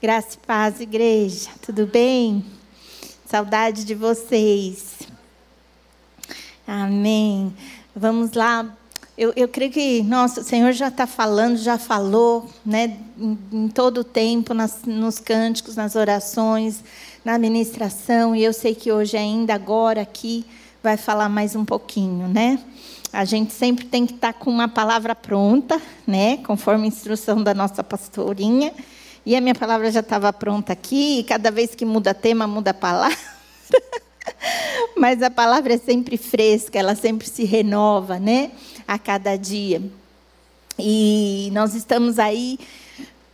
Graça e paz, igreja. Tudo bem? Saudade de vocês. Amém. Vamos lá. Eu, eu creio que, nossa, o Senhor já está falando, já falou, né, em, em todo o tempo, nas, nos cânticos, nas orações, na administração, e eu sei que hoje, ainda agora, aqui, vai falar mais um pouquinho, né? A gente sempre tem que estar tá com uma palavra pronta, né, conforme a instrução da nossa pastorinha. E a minha palavra já estava pronta aqui, e cada vez que muda tema, muda palavra. Mas a palavra é sempre fresca, ela sempre se renova, né? A cada dia. E nós estamos aí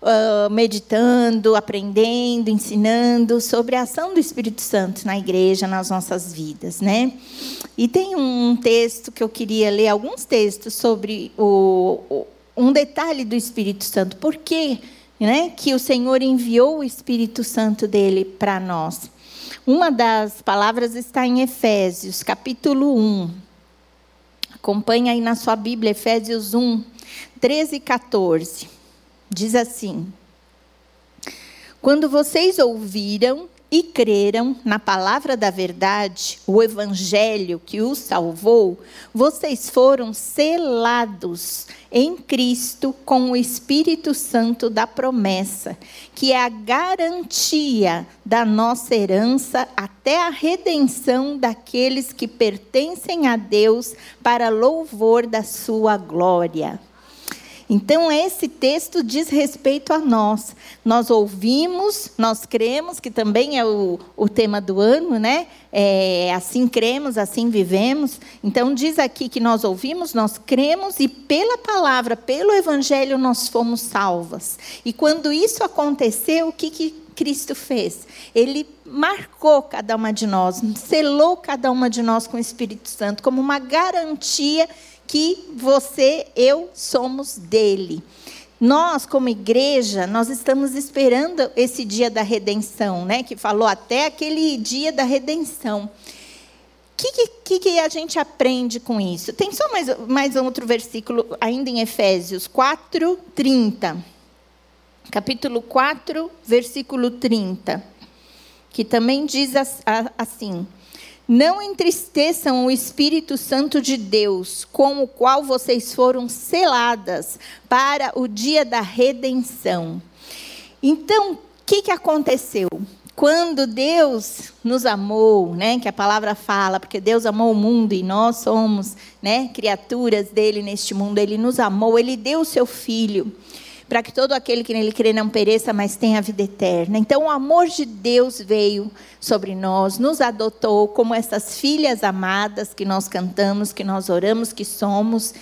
uh, meditando, aprendendo, ensinando sobre a ação do Espírito Santo na igreja, nas nossas vidas, né? E tem um texto que eu queria ler, alguns textos sobre o um detalhe do Espírito Santo. Por quê? Né, que o Senhor enviou o Espírito Santo dele para nós. Uma das palavras está em Efésios, capítulo 1. Acompanha aí na sua Bíblia, Efésios 1, 13 e 14. Diz assim: Quando vocês ouviram e creram na palavra da verdade, o evangelho que os salvou, vocês foram selados em Cristo com o Espírito Santo da promessa, que é a garantia da nossa herança até a redenção daqueles que pertencem a Deus para louvor da sua glória. Então, esse texto diz respeito a nós. Nós ouvimos, nós cremos, que também é o, o tema do ano, né? É, assim cremos, assim vivemos. Então, diz aqui que nós ouvimos, nós cremos e pela palavra, pelo evangelho, nós fomos salvas. E quando isso aconteceu, o que, que Cristo fez? Ele marcou cada uma de nós, selou cada uma de nós com o Espírito Santo, como uma garantia que você, eu somos dele. Nós, como igreja, nós estamos esperando esse dia da redenção, né? Que falou até aquele dia da redenção. O que, que, que, a gente aprende com isso? Tem só mais, mais um outro versículo, ainda em Efésios 4, 30. Capítulo 4, versículo 30. Que também diz assim: não entristeçam o Espírito Santo de Deus, com o qual vocês foram seladas para o dia da redenção. Então, o que, que aconteceu? Quando Deus nos amou, né, que a palavra fala, porque Deus amou o mundo e nós somos né, criaturas dele neste mundo, ele nos amou, ele deu o seu filho para que todo aquele que nele crê não pereça, mas tenha vida eterna. Então, o amor de Deus veio sobre nós, nos adotou como essas filhas amadas que nós cantamos, que nós oramos, que somos.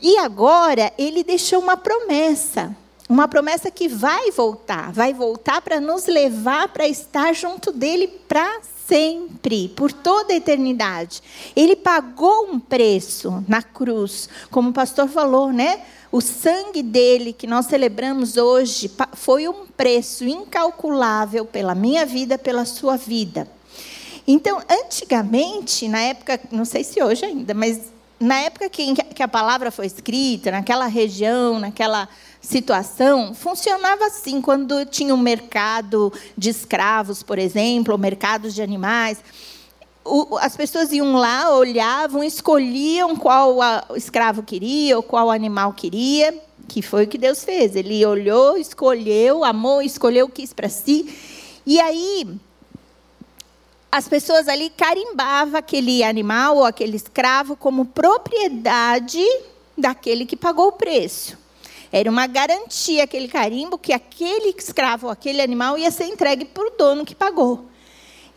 E agora, ele deixou uma promessa. Uma promessa que vai voltar, vai voltar para nos levar para estar junto dele para sempre, por toda a eternidade. Ele pagou um preço na cruz, como o pastor falou, né? O sangue dele que nós celebramos hoje foi um preço incalculável pela minha vida, pela sua vida. Então, antigamente, na época, não sei se hoje ainda, mas na época que, a palavra foi escrita, naquela região, naquela situação, funcionava assim, quando tinha um mercado de escravos, por exemplo, ou mercados de animais as pessoas iam lá, olhavam, escolhiam qual escravo queria ou qual animal queria, que foi o que Deus fez. Ele olhou, escolheu, amou, escolheu, quis para si. E aí, as pessoas ali carimbavam aquele animal ou aquele escravo como propriedade daquele que pagou o preço. Era uma garantia, aquele carimbo, que aquele escravo aquele animal ia ser entregue para o dono que pagou.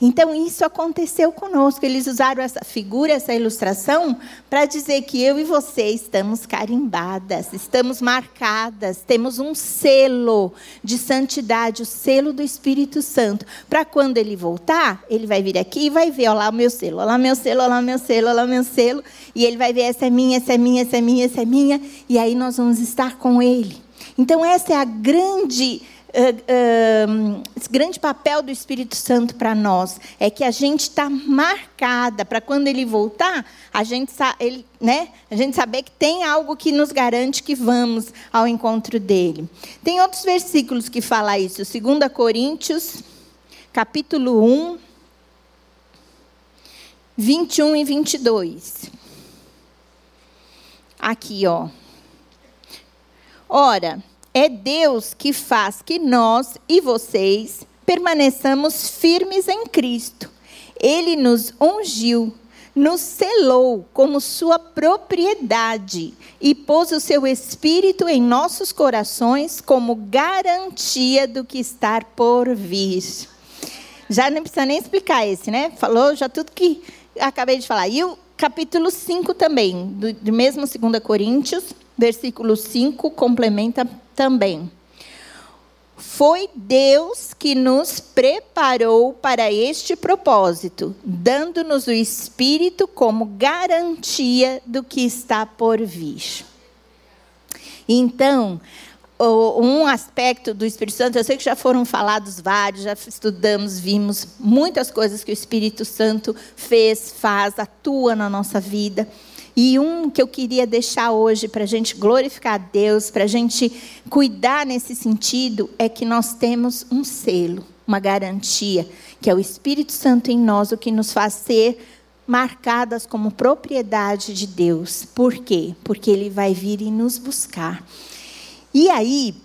Então, isso aconteceu conosco. Eles usaram essa figura, essa ilustração, para dizer que eu e você estamos carimbadas, estamos marcadas, temos um selo de santidade, o selo do Espírito Santo. Para quando ele voltar, ele vai vir aqui e vai ver: olha lá o meu selo, olha lá meu selo, olha lá meu selo, olha lá meu selo. E ele vai ver: essa é minha, essa é minha, essa é minha, essa é minha. E aí nós vamos estar com ele. Então, essa é a grande uh, uh, esse grande papel do Espírito Santo para nós é que a gente está marcada para quando ele voltar, a gente, ele, né, a gente saber que tem algo que nos garante que vamos ao encontro dele. Tem outros versículos que falam isso. 2 Coríntios, capítulo 1, 21 e 22. Aqui, ó. Ora, é Deus que faz que nós e vocês permaneçamos firmes em Cristo. Ele nos ungiu, nos selou como sua propriedade e pôs o seu espírito em nossos corações como garantia do que está por vir. Já não precisa nem explicar esse, né? Falou já tudo que acabei de falar. E o capítulo 5 também, do, do mesmo 2 Coríntios, versículo 5, complementa também. Foi Deus que nos preparou para este propósito, dando-nos o Espírito como garantia do que está por vir. Então, um aspecto do Espírito Santo, eu sei que já foram falados vários, já estudamos, vimos muitas coisas que o Espírito Santo fez, faz, atua na nossa vida. E um que eu queria deixar hoje para a gente glorificar a Deus, para a gente cuidar nesse sentido, é que nós temos um selo, uma garantia, que é o Espírito Santo em nós, o que nos faz ser marcadas como propriedade de Deus. Por quê? Porque Ele vai vir e nos buscar. E aí,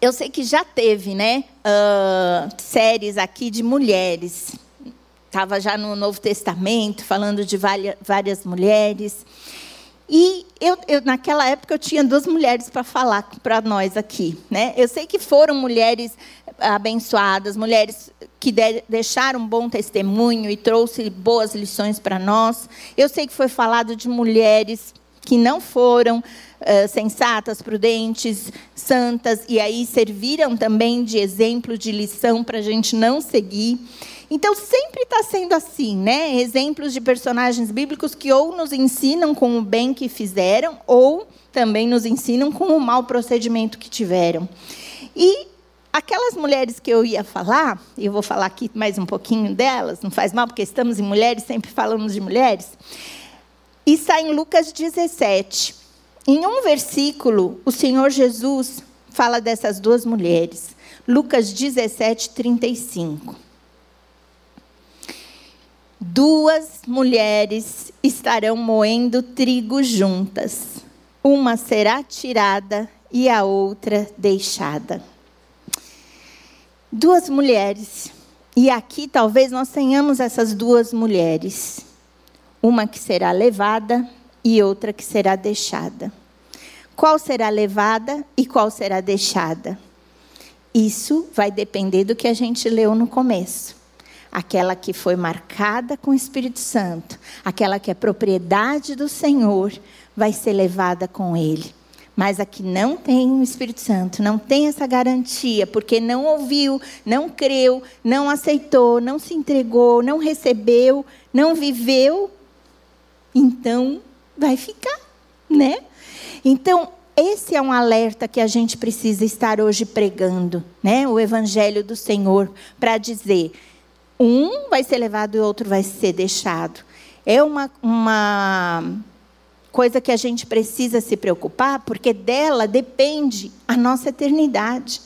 eu sei que já teve, né, uh, séries aqui de mulheres. Estava já no Novo Testamento, falando de várias mulheres. E eu, eu, naquela época eu tinha duas mulheres para falar para nós aqui. Né? Eu sei que foram mulheres abençoadas, mulheres que de, deixaram um bom testemunho e trouxe boas lições para nós. Eu sei que foi falado de mulheres que não foram uh, sensatas, prudentes, santas, e aí serviram também de exemplo, de lição para a gente não seguir. Então, sempre está sendo assim, né? Exemplos de personagens bíblicos que ou nos ensinam com o bem que fizeram, ou também nos ensinam com o mau procedimento que tiveram. E aquelas mulheres que eu ia falar, eu vou falar aqui mais um pouquinho delas, não faz mal, porque estamos em mulheres, sempre falamos de mulheres. E está em Lucas 17. Em um versículo, o Senhor Jesus fala dessas duas mulheres. Lucas 17, 35. Duas mulheres estarão moendo trigo juntas. Uma será tirada e a outra deixada. Duas mulheres. E aqui talvez nós tenhamos essas duas mulheres uma que será levada e outra que será deixada. Qual será levada e qual será deixada? Isso vai depender do que a gente leu no começo. Aquela que foi marcada com o Espírito Santo, aquela que é propriedade do Senhor, vai ser levada com Ele. Mas a que não tem o Espírito Santo, não tem essa garantia, porque não ouviu, não creu, não aceitou, não se entregou, não recebeu, não viveu, então vai ficar, né? Então, esse é um alerta que a gente precisa estar hoje pregando, né? O evangelho do Senhor para dizer, um vai ser levado e o outro vai ser deixado. É uma, uma coisa que a gente precisa se preocupar, porque dela depende a nossa eternidade.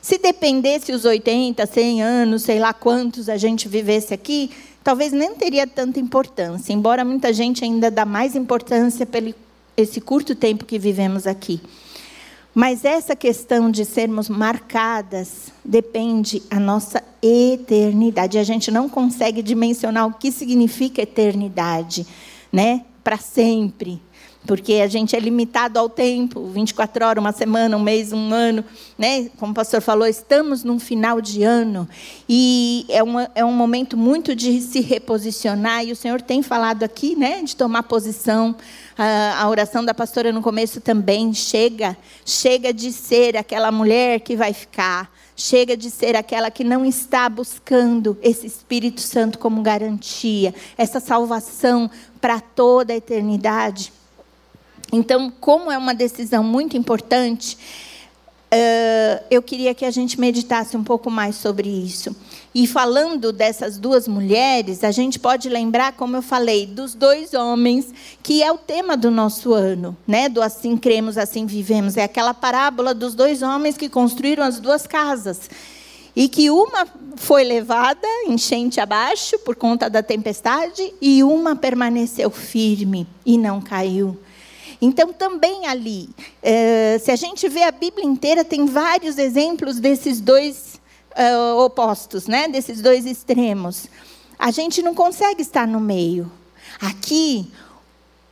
Se dependesse os 80, 100 anos, sei lá quantos a gente vivesse aqui, talvez nem teria tanta importância, embora muita gente ainda dá mais importância pelo esse curto tempo que vivemos aqui. Mas essa questão de sermos marcadas depende a nossa eternidade. A gente não consegue dimensionar o que significa eternidade, né? Para sempre porque a gente é limitado ao tempo, 24 horas, uma semana, um mês, um ano, né? Como o pastor falou, estamos num final de ano e é, uma, é um momento muito de se reposicionar e o Senhor tem falado aqui, né? De tomar posição. A, oração da pastora no começo também chega, chega de ser aquela mulher que vai ficar, chega de ser aquela que não está buscando esse Espírito Santo como garantia, essa salvação para toda a eternidade. Então, como é uma decisão muito importante, eu queria que a gente meditasse um pouco mais sobre isso. E falando dessas duas mulheres, a gente pode lembrar, como eu falei, dos dois homens, que é o tema do nosso ano, né? Do assim cremos, assim vivemos. É aquela parábola dos dois homens que construíram as duas casas. E que uma foi levada enchente abaixo por conta da tempestade e uma permaneceu firme e não caiu. Então, também ali, eh, se a gente vê a Bíblia inteira, tem vários exemplos desses dois uh, opostos, né? desses dois extremos. A gente não consegue estar no meio. Aqui,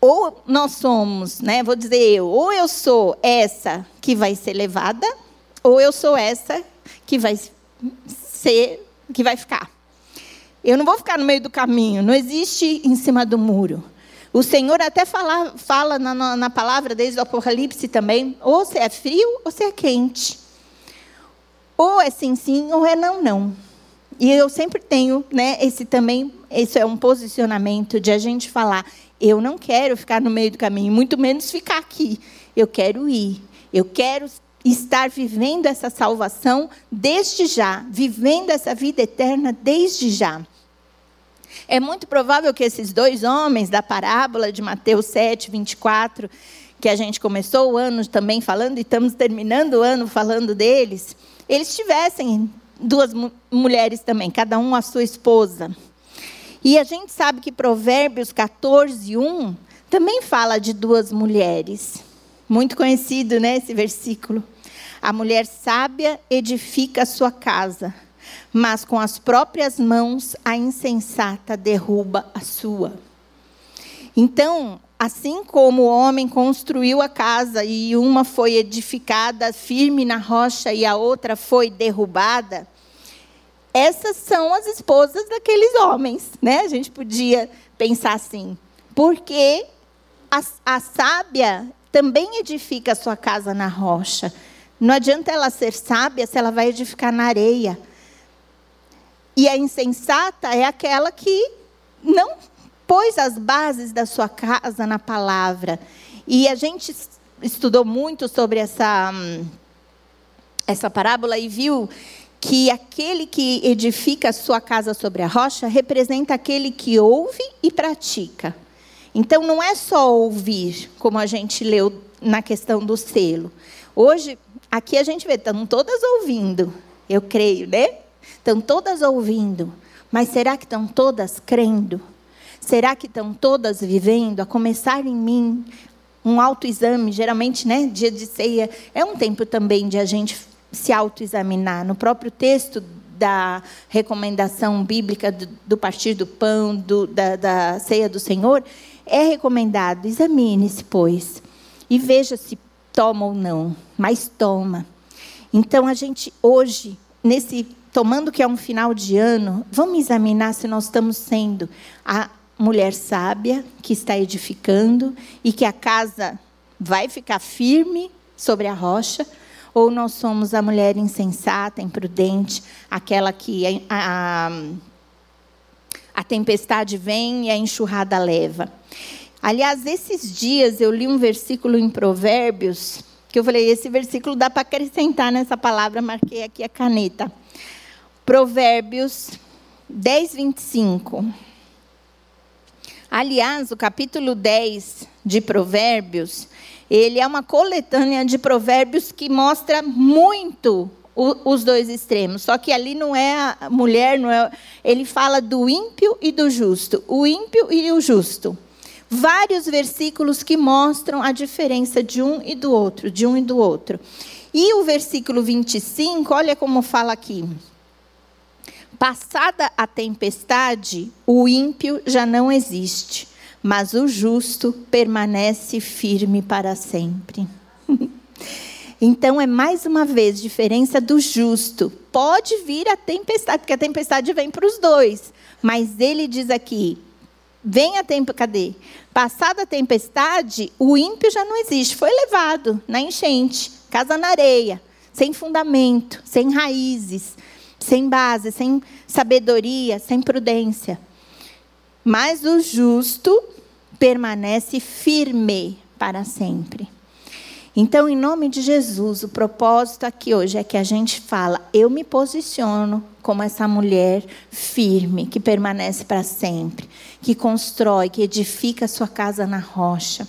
ou nós somos, né? vou dizer eu, ou eu sou essa que vai ser levada, ou eu sou essa que vai ser, que vai ficar. Eu não vou ficar no meio do caminho, não existe em cima do muro. O Senhor até fala, fala na, na palavra desde o Apocalipse também, ou se é frio ou se é quente. Ou é sim, sim, ou é não, não. E eu sempre tenho, né, esse também, esse é um posicionamento de a gente falar, eu não quero ficar no meio do caminho, muito menos ficar aqui. Eu quero ir. Eu quero estar vivendo essa salvação desde já, vivendo essa vida eterna desde já. É muito provável que esses dois homens da parábola de Mateus 7, 24, que a gente começou o ano também falando e estamos terminando o ano falando deles, eles tivessem duas mulheres também, cada um a sua esposa. E a gente sabe que Provérbios 14, 1 também fala de duas mulheres. Muito conhecido, né, esse versículo. A mulher sábia edifica a sua casa, mas com as próprias mãos a insensata derruba a sua. Então, assim como o homem construiu a casa e uma foi edificada firme na rocha e a outra foi derrubada, essas são as esposas daqueles homens, né? A gente podia pensar assim, porque a, a sábia também edifica a sua casa na rocha. Não adianta ela ser sábia se ela vai edificar na areia. E a insensata é aquela que não pôs as bases da sua casa na palavra. E a gente estudou muito sobre essa, essa parábola e viu que aquele que edifica a sua casa sobre a rocha representa aquele que ouve e pratica. Então não é só ouvir, como a gente leu na questão do selo. Hoje Aqui a gente vê, estão todas ouvindo, eu creio, né? Estão todas ouvindo, mas será que estão todas crendo? Será que estão todas vivendo? A começar em mim, um autoexame, geralmente, né? Dia de ceia é um tempo também de a gente se autoexaminar. No próprio texto da recomendação bíblica do, partir do pão, do, da, da ceia do Senhor, é recomendado: examine-se, pois, e veja se toma ou não, mas toma. Então a gente hoje, nesse tomando que é um final de ano, vamos examinar se nós estamos sendo a mulher sábia que está edificando e que a casa vai ficar firme sobre a rocha, ou nós somos a mulher insensata, imprudente, aquela que a, a, a tempestade vem e a enxurrada leva. Aliás, esses dias eu li um versículo em Provérbios, que eu falei, esse versículo dá para acrescentar nessa palavra, marquei aqui a caneta. Provérbios 10, 25. Aliás, o capítulo 10 de Provérbios, ele é uma coletânea de provérbios que mostra muito o, os dois extremos. Só que ali não é a mulher, não é, ele fala do ímpio e do justo. O ímpio e o justo vários versículos que mostram a diferença de um e do outro, de um e do outro. E o versículo 25, olha como fala aqui. Passada a tempestade, o ímpio já não existe, mas o justo permanece firme para sempre. Então é mais uma vez diferença do justo. Pode vir a tempestade, porque a tempestade vem para os dois. Mas ele diz aqui: Vem a tempo, cadê? Passada a tempestade, o ímpio já não existe, foi levado na enchente, casa na areia, sem fundamento, sem raízes, sem base, sem sabedoria, sem prudência. Mas o justo permanece firme para sempre. Então, em nome de Jesus, o propósito aqui hoje é que a gente fala: eu me posiciono como essa mulher firme, que permanece para sempre, que constrói, que edifica a sua casa na rocha.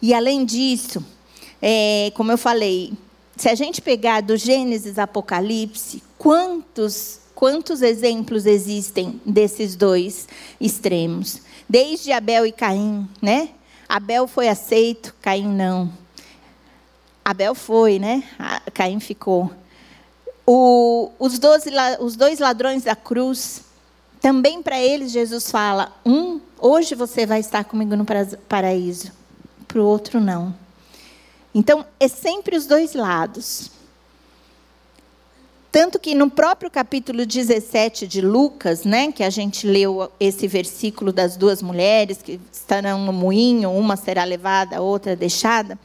E além disso, é, como eu falei, se a gente pegar do Gênesis Apocalipse, quantos quantos exemplos existem desses dois extremos? Desde Abel e Caim, né? Abel foi aceito, Caim não. Abel foi, né? Caim ficou. O, os, doze, os dois ladrões da cruz, também para eles Jesus fala: um, hoje você vai estar comigo no paraíso, para o outro não. Então, é sempre os dois lados. Tanto que no próprio capítulo 17 de Lucas, né, que a gente leu esse versículo das duas mulheres que estarão no moinho, uma será levada, a outra deixada.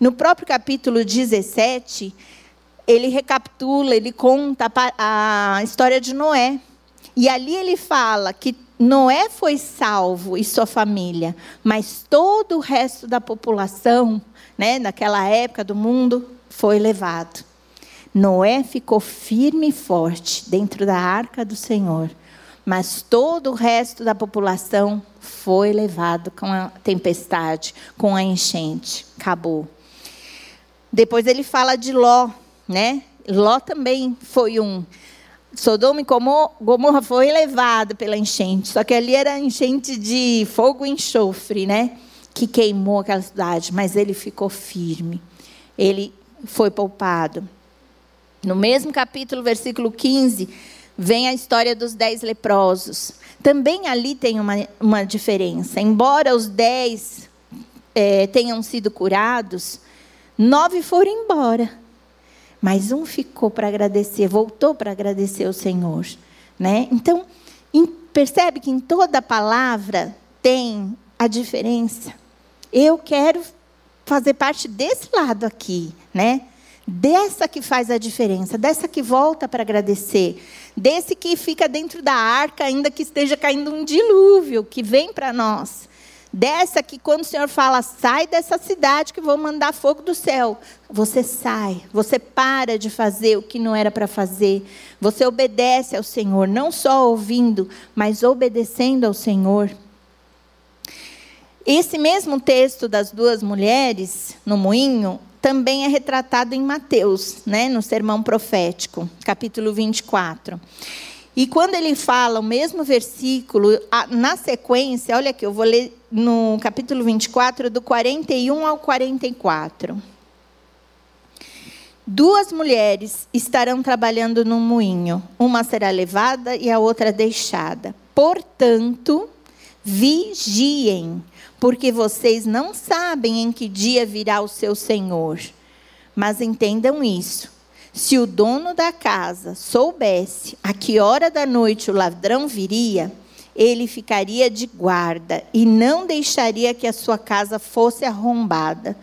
No próprio capítulo 17, ele recapitula, ele conta a história de Noé. E ali ele fala que Noé foi salvo e sua família, mas todo o resto da população, né, naquela época do mundo, foi levado. Noé ficou firme e forte dentro da arca do Senhor, mas todo o resto da população foi levado com a tempestade, com a enchente. Acabou. Depois ele fala de Ló, né? Ló também foi um. Sodoma e Gomorra foi levado pela enchente, só que ali era enchente de fogo e enxofre, né? Que queimou aquela cidade, mas ele ficou firme. Ele foi poupado. No mesmo capítulo, versículo 15, vem a história dos dez leprosos. Também ali tem uma, uma diferença. Embora os dez é, tenham sido curados, nove foram embora. Mas um ficou para agradecer, voltou para agradecer ao Senhor. Né? Então, em, percebe que em toda palavra tem a diferença. Eu quero fazer parte desse lado aqui, né? dessa que faz a diferença, dessa que volta para agradecer, desse que fica dentro da arca, ainda que esteja caindo um dilúvio, que vem para nós. Dessa que, quando o Senhor fala, sai dessa cidade que vou mandar fogo do céu, você sai, você para de fazer o que não era para fazer, você obedece ao Senhor, não só ouvindo, mas obedecendo ao Senhor. Esse mesmo texto das duas mulheres no moinho também é retratado em Mateus, né, no sermão profético, capítulo 24. E quando ele fala o mesmo versículo, na sequência, olha aqui, eu vou ler no capítulo 24, do 41 ao 44. Duas mulheres estarão trabalhando no moinho, uma será levada e a outra deixada. Portanto, vigiem porque vocês não sabem em que dia virá o seu senhor. Mas entendam isso: se o dono da casa soubesse a que hora da noite o ladrão viria, ele ficaria de guarda e não deixaria que a sua casa fosse arrombada.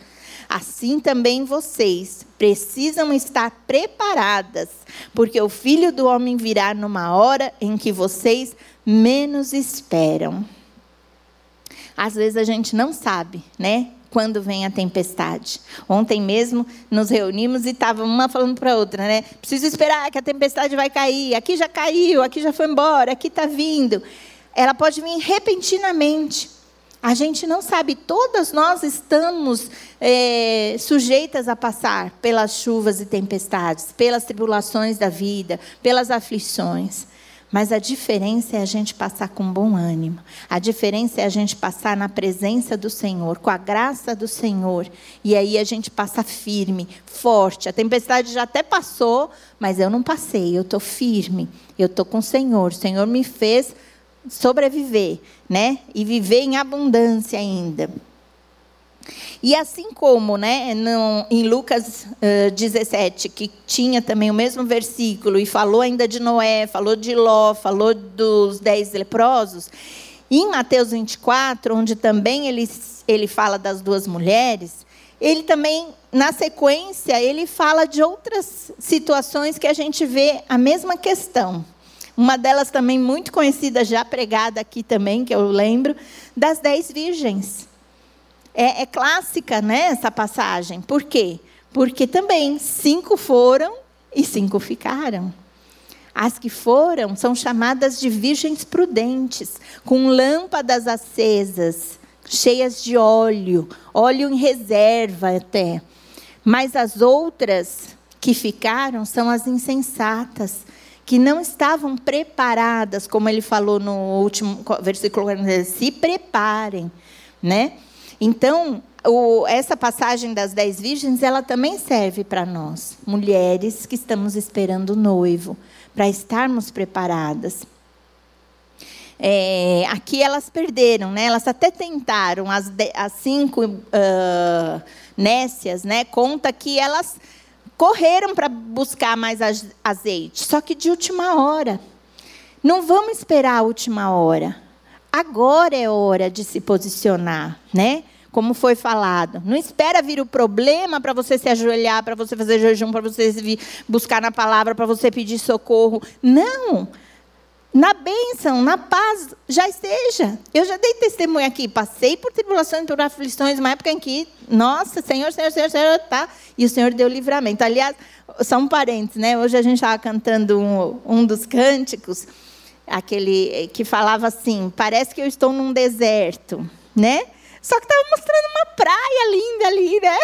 Assim também vocês precisam estar preparadas, porque o filho do homem virá numa hora em que vocês menos esperam. Às vezes a gente não sabe, né? Quando vem a tempestade. Ontem mesmo nos reunimos e estava uma falando para a outra, né? Preciso esperar que a tempestade vai cair. Aqui já caiu, aqui já foi embora, aqui está vindo. Ela pode vir repentinamente. A gente não sabe, todas nós estamos é, sujeitas a passar pelas chuvas e tempestades, pelas tribulações da vida, pelas aflições. Mas a diferença é a gente passar com bom ânimo. A diferença é a gente passar na presença do Senhor, com a graça do Senhor. E aí a gente passa firme, forte. A tempestade já até passou, mas eu não passei. Eu estou firme. Eu estou com o Senhor. O Senhor me fez sobreviver, né? E viver em abundância ainda. E assim como né, no, em Lucas uh, 17, que tinha também o mesmo versículo, e falou ainda de Noé, falou de Ló, falou dos dez leprosos, em Mateus 24, onde também ele, ele fala das duas mulheres, ele também, na sequência, ele fala de outras situações que a gente vê a mesma questão. Uma delas também muito conhecida, já pregada aqui também, que eu lembro, das dez virgens. É, é clássica, né, essa passagem. Por quê? Porque também cinco foram e cinco ficaram. As que foram são chamadas de virgens prudentes, com lâmpadas acesas, cheias de óleo, óleo em reserva até. Mas as outras que ficaram são as insensatas, que não estavam preparadas, como ele falou no último versículo, se preparem, né? Então, o, essa passagem das dez virgens, ela também serve para nós, mulheres que estamos esperando o noivo, para estarmos preparadas. É, aqui elas perderam, né? Elas até tentaram, as, de, as cinco uh, nécias, né? Conta que elas correram para buscar mais azeite, só que de última hora. Não vamos esperar a última hora. Agora é hora de se posicionar, né? Como foi falado. Não espera vir o problema para você se ajoelhar, para você fazer jejum, para você vir buscar na palavra, para você pedir socorro. Não na bênção, na paz, já esteja. Eu já dei testemunho aqui, passei por tribulações, por aflições, uma época em que, nossa, Senhor, Senhor, Senhor, Senhor, tá. E o Senhor deu livramento. Aliás, só um parênteses, né? Hoje a gente estava cantando um, um dos cânticos, aquele que falava assim: parece que eu estou num deserto, né? Só que estava mostrando uma praia linda ali, né?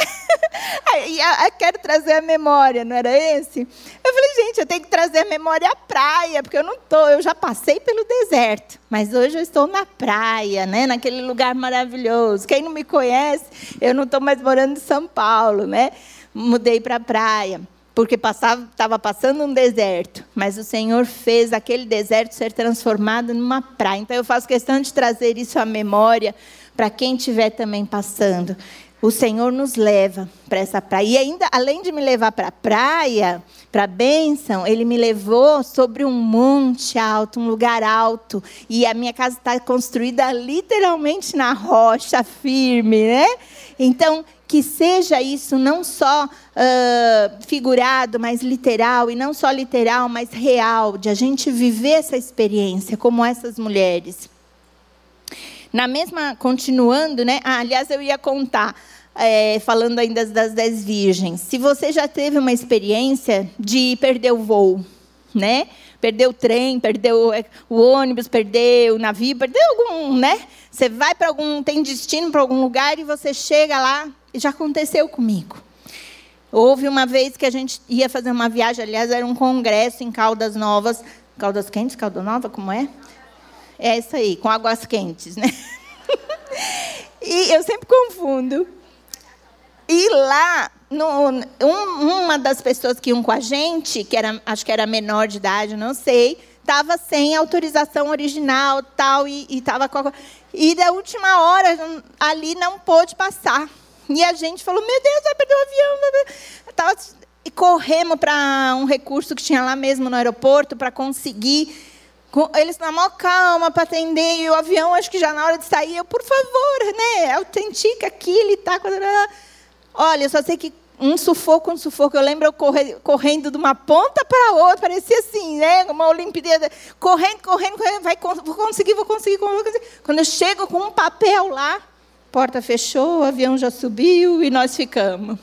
Aí eu quero trazer a memória, não era esse? Eu falei, gente, eu tenho que trazer a memória à praia, porque eu não tô, eu já passei pelo deserto, mas hoje eu estou na praia, né? Naquele lugar maravilhoso. Quem não me conhece, eu não estou mais morando em São Paulo, né? Mudei para a praia porque estava passando um deserto, mas o Senhor fez aquele deserto ser transformado numa praia. Então eu faço questão de trazer isso à memória, para quem estiver também passando. O Senhor nos leva para essa praia. E ainda, além de me levar para a praia, para a bênção, Ele me levou sobre um monte alto, um lugar alto. E a minha casa está construída literalmente na rocha firme, né? Então, que seja isso não só uh, figurado, mas literal, e não só literal, mas real, de a gente viver essa experiência como essas mulheres. Na mesma, continuando, né? Ah, aliás, eu ia contar, é, falando ainda das dez virgens. Se você já teve uma experiência de perder o voo, né? Perdeu o trem, perdeu é, o ônibus, perdeu o navio, perdeu algum, né? Você vai para algum, tem destino para algum lugar e você chega lá, já aconteceu comigo. Houve uma vez que a gente ia fazer uma viagem, aliás, era um congresso em Caldas Novas. Caldas Quentes, Calda Nova, como é? É isso aí, com águas quentes, né? e eu sempre confundo. E lá, no, um, uma das pessoas que iam com a gente, que era, acho que era menor de idade, não sei, estava sem autorização original, tal, e estava com e da última hora ali não pôde passar. E a gente falou: Meu Deus, vai perder o avião. Tava, e corremos para um recurso que tinha lá mesmo no aeroporto para conseguir eles na maior calma para atender, e o avião, acho que já na hora de sair, eu, por favor, né? Autentica aqui, ele está. Olha, eu só sei que um sufoco, um sufoco. Eu lembro eu correndo de uma ponta para outra, parecia assim, né? Uma Olimpíada. Correndo, correndo, correndo. Vai, vou conseguir, vou conseguir, vou conseguir. Quando eu chego com um papel lá, porta fechou, o avião já subiu e nós ficamos.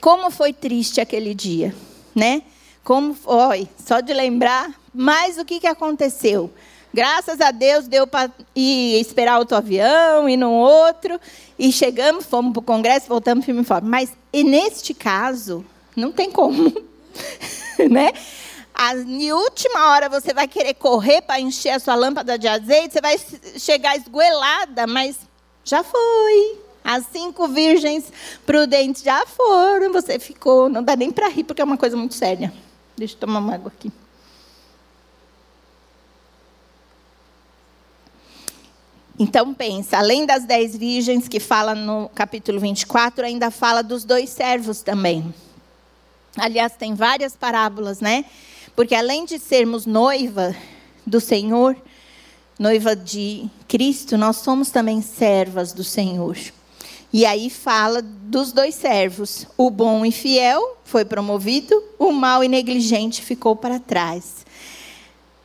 Como foi triste aquele dia, né? Como foi, só de lembrar, mas o que, que aconteceu? Graças a Deus deu para ir esperar outro avião e no outro. E chegamos, fomos para o congresso, voltamos firme e forte. Mas e neste caso, não tem como. né? A, em última hora você vai querer correr para encher a sua lâmpada de azeite, você vai chegar esgoelada, mas já foi. As cinco virgens prudentes já foram, você ficou. Não dá nem para rir, porque é uma coisa muito séria. Deixa eu tomar uma água aqui. Então pensa, além das dez virgens que fala no capítulo 24, ainda fala dos dois servos também. Aliás, tem várias parábolas, né? Porque além de sermos noiva do Senhor, noiva de Cristo, nós somos também servas do Senhor. E aí fala dos dois servos. O bom e fiel foi promovido, o mau e negligente ficou para trás.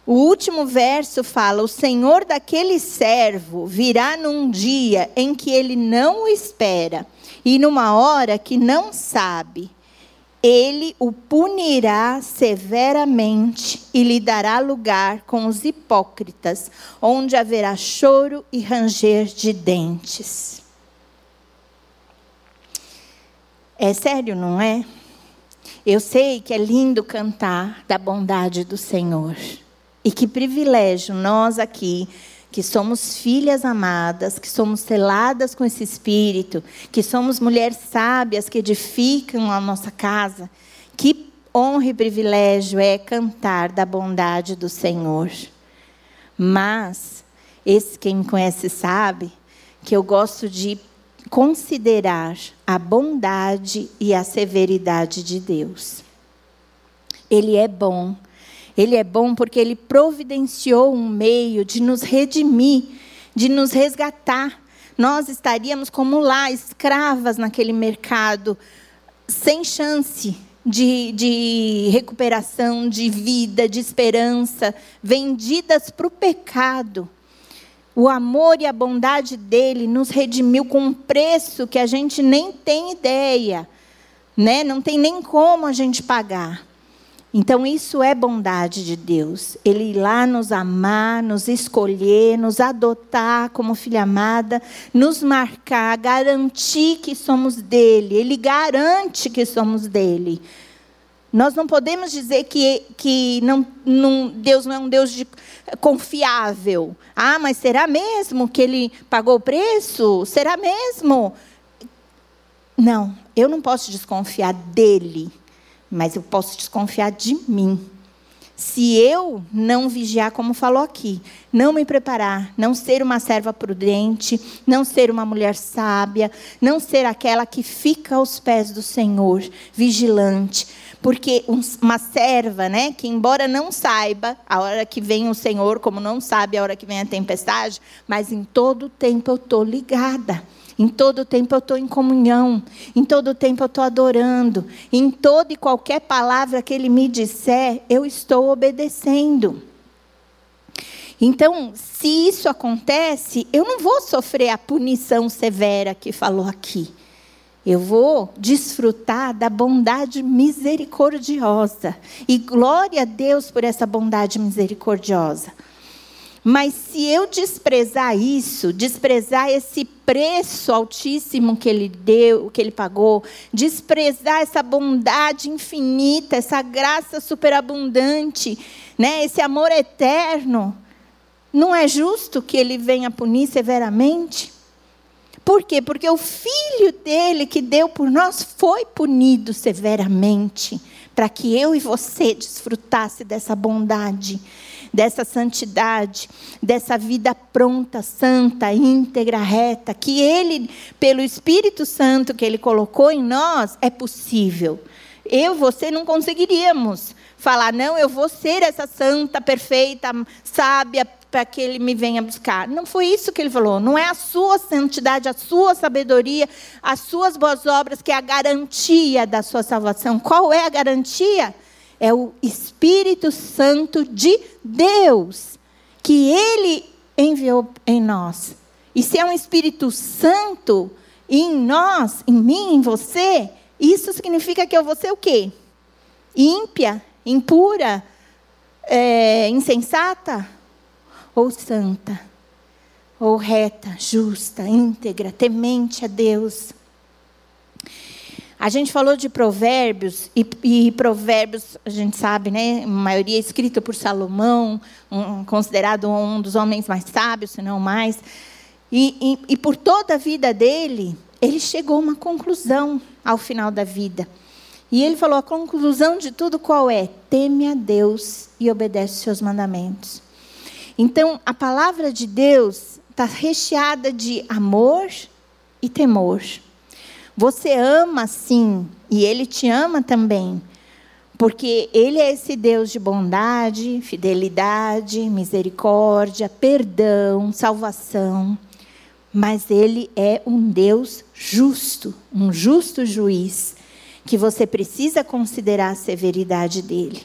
O último verso fala: O Senhor daquele servo virá num dia em que ele não o espera e numa hora que não sabe. Ele o punirá severamente e lhe dará lugar com os hipócritas, onde haverá choro e ranger de dentes. É sério, não é? Eu sei que é lindo cantar da bondade do Senhor. E que privilégio nós aqui, que somos filhas amadas, que somos seladas com esse espírito, que somos mulheres sábias que edificam a nossa casa. Que honra e privilégio é cantar da bondade do Senhor. Mas, esse quem me conhece sabe que eu gosto de considerar a bondade e a severidade de Deus. Ele é bom ele é bom porque ele providenciou um meio de nos redimir, de nos resgatar. Nós estaríamos como lá, escravas naquele mercado, sem chance de, de recuperação, de vida, de esperança, vendidas para o pecado. O amor e a bondade dele nos redimiu com um preço que a gente nem tem ideia, né? Não tem nem como a gente pagar. Então, isso é bondade de Deus. Ele ir lá nos amar, nos escolher, nos adotar como filha amada, nos marcar, garantir que somos dele. Ele garante que somos dele. Nós não podemos dizer que, que não, não, Deus não é um Deus de, confiável. Ah, mas será mesmo que ele pagou o preço? Será mesmo? Não, eu não posso desconfiar dele mas eu posso desconfiar de mim. Se eu não vigiar, como falou aqui, não me preparar, não ser uma serva prudente, não ser uma mulher sábia, não ser aquela que fica aos pés do Senhor, vigilante. Porque uma serva, né, que embora não saiba a hora que vem o Senhor, como não sabe a hora que vem a tempestade, mas em todo tempo eu estou ligada. Em todo tempo eu estou em comunhão. Em todo tempo eu estou adorando. Em toda e qualquer palavra que Ele me disser, eu estou obedecendo. Então, se isso acontece, eu não vou sofrer a punição severa que falou aqui. Eu vou desfrutar da bondade misericordiosa. E glória a Deus por essa bondade misericordiosa. Mas se eu desprezar isso, desprezar esse preço altíssimo que ele deu, que ele pagou, desprezar essa bondade infinita, essa graça superabundante, né, esse amor eterno, não é justo que ele venha punir severamente? Por quê? Porque o filho dele que deu por nós foi punido severamente, para que eu e você desfrutasse dessa bondade dessa santidade, dessa vida pronta, santa, íntegra, reta, que Ele, pelo Espírito Santo que Ele colocou em nós, é possível. Eu e você não conseguiríamos falar, não, eu vou ser essa santa, perfeita, sábia, para que ele me venha buscar. Não foi isso que ele falou. Não é a sua santidade, a sua sabedoria, as suas boas obras que é a garantia da sua salvação. Qual é a garantia? É o Espírito Santo de Deus que ele enviou em nós. E se é um Espírito Santo em nós, em mim, em você, isso significa que eu vou ser o quê? Ímpia, impura, é, insensata ou santa, ou reta, justa, íntegra, temente a Deus. A gente falou de provérbios, e, e, provérbios, a gente sabe, né? A maioria é escrita por Salomão, um, considerado um dos homens mais sábios, se não mais. E, e, e por toda a vida dele, ele chegou a uma conclusão ao final da vida. E ele falou: a conclusão de tudo qual é? Teme a Deus e obedece os seus mandamentos. Então, a palavra de Deus está recheada de amor e temor. Você ama sim, e Ele te ama também, porque Ele é esse Deus de bondade, fidelidade, misericórdia, perdão, salvação. Mas Ele é um Deus justo, um justo juiz, que você precisa considerar a severidade dele,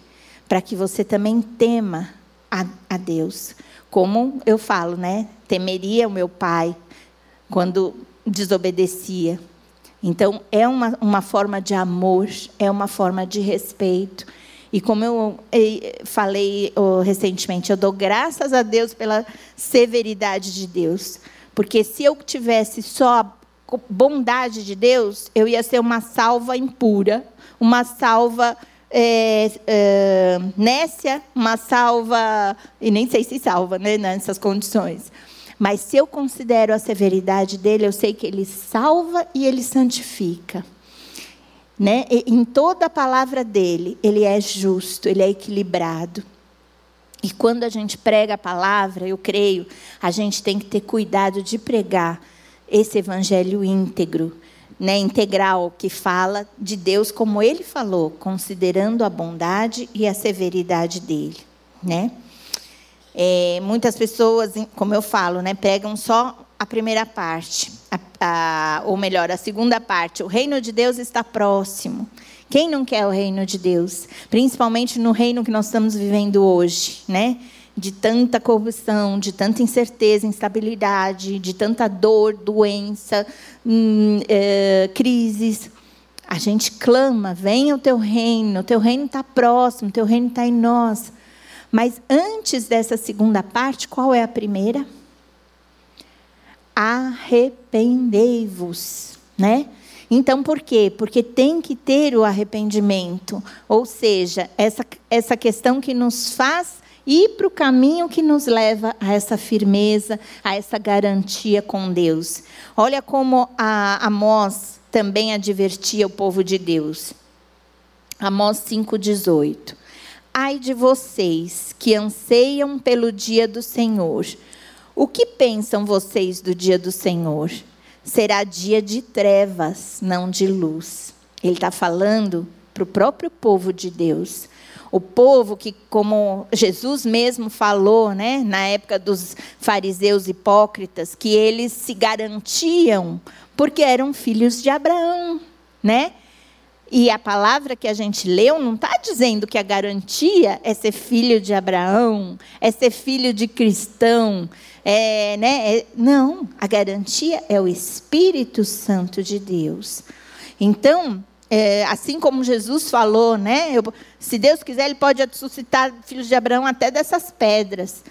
para que você também tema a, a Deus. Como eu falo, né? Temeria o meu pai quando desobedecia. Então, é uma, uma forma de amor, é uma forma de respeito. E como eu falei recentemente, eu dou graças a Deus pela severidade de Deus. Porque se eu tivesse só a bondade de Deus, eu ia ser uma salva impura, uma salva é, é, nécia, uma salva. E nem sei se salva né, nessas condições. Mas se eu considero a severidade dele, eu sei que ele salva e ele santifica. Né? E, em toda a palavra dele, ele é justo, ele é equilibrado. E quando a gente prega a palavra, eu creio, a gente tem que ter cuidado de pregar esse evangelho íntegro, né, integral, que fala de Deus como ele falou, considerando a bondade e a severidade dele. Né? É, muitas pessoas, como eu falo, né, pegam só a primeira parte, a, a, ou melhor, a segunda parte. O reino de Deus está próximo. Quem não quer o reino de Deus? Principalmente no reino que nós estamos vivendo hoje, né? De tanta corrupção, de tanta incerteza, instabilidade, de tanta dor, doença, hum, é, crises. A gente clama: venha o teu reino, o teu reino está próximo, o teu reino está em nós. Mas antes dessa segunda parte, qual é a primeira? Arrependei-vos, né? Então, por quê? Porque tem que ter o arrependimento. Ou seja, essa, essa questão que nos faz ir para o caminho que nos leva a essa firmeza, a essa garantia com Deus. Olha como a Amós também advertia o povo de Deus. Amós 5,18. Ai de vocês que anseiam pelo dia do Senhor. O que pensam vocês do dia do Senhor? Será dia de trevas, não de luz. Ele está falando para o próprio povo de Deus. O povo que, como Jesus mesmo falou, né, na época dos fariseus hipócritas, que eles se garantiam porque eram filhos de Abraão, né? E a palavra que a gente leu não está dizendo que a garantia é ser filho de Abraão, é ser filho de cristão. É, né? É, não, a garantia é o Espírito Santo de Deus. Então, é, assim como Jesus falou, né? Eu, se Deus quiser, Ele pode ressuscitar filhos de Abraão até dessas pedras.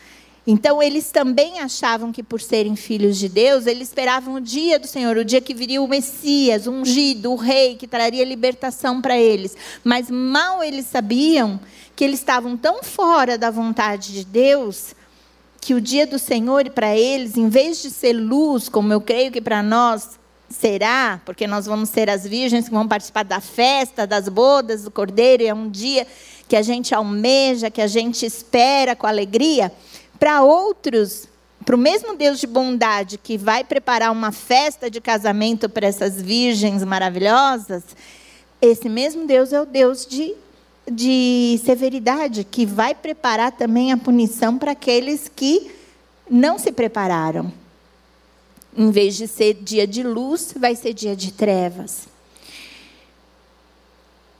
Então, eles também achavam que, por serem filhos de Deus, eles esperavam o dia do Senhor, o dia que viria o Messias, o ungido, o rei, que traria libertação para eles. Mas mal eles sabiam que eles estavam tão fora da vontade de Deus, que o dia do Senhor, para eles, em vez de ser luz, como eu creio que para nós será, porque nós vamos ser as virgens que vão participar da festa, das bodas do Cordeiro, e é um dia que a gente almeja, que a gente espera com alegria para outros, para o mesmo Deus de bondade que vai preparar uma festa de casamento para essas virgens maravilhosas, esse mesmo Deus é o Deus de, de severidade, que vai preparar também a punição para aqueles que não se prepararam. Em vez de ser dia de luz, vai ser dia de trevas.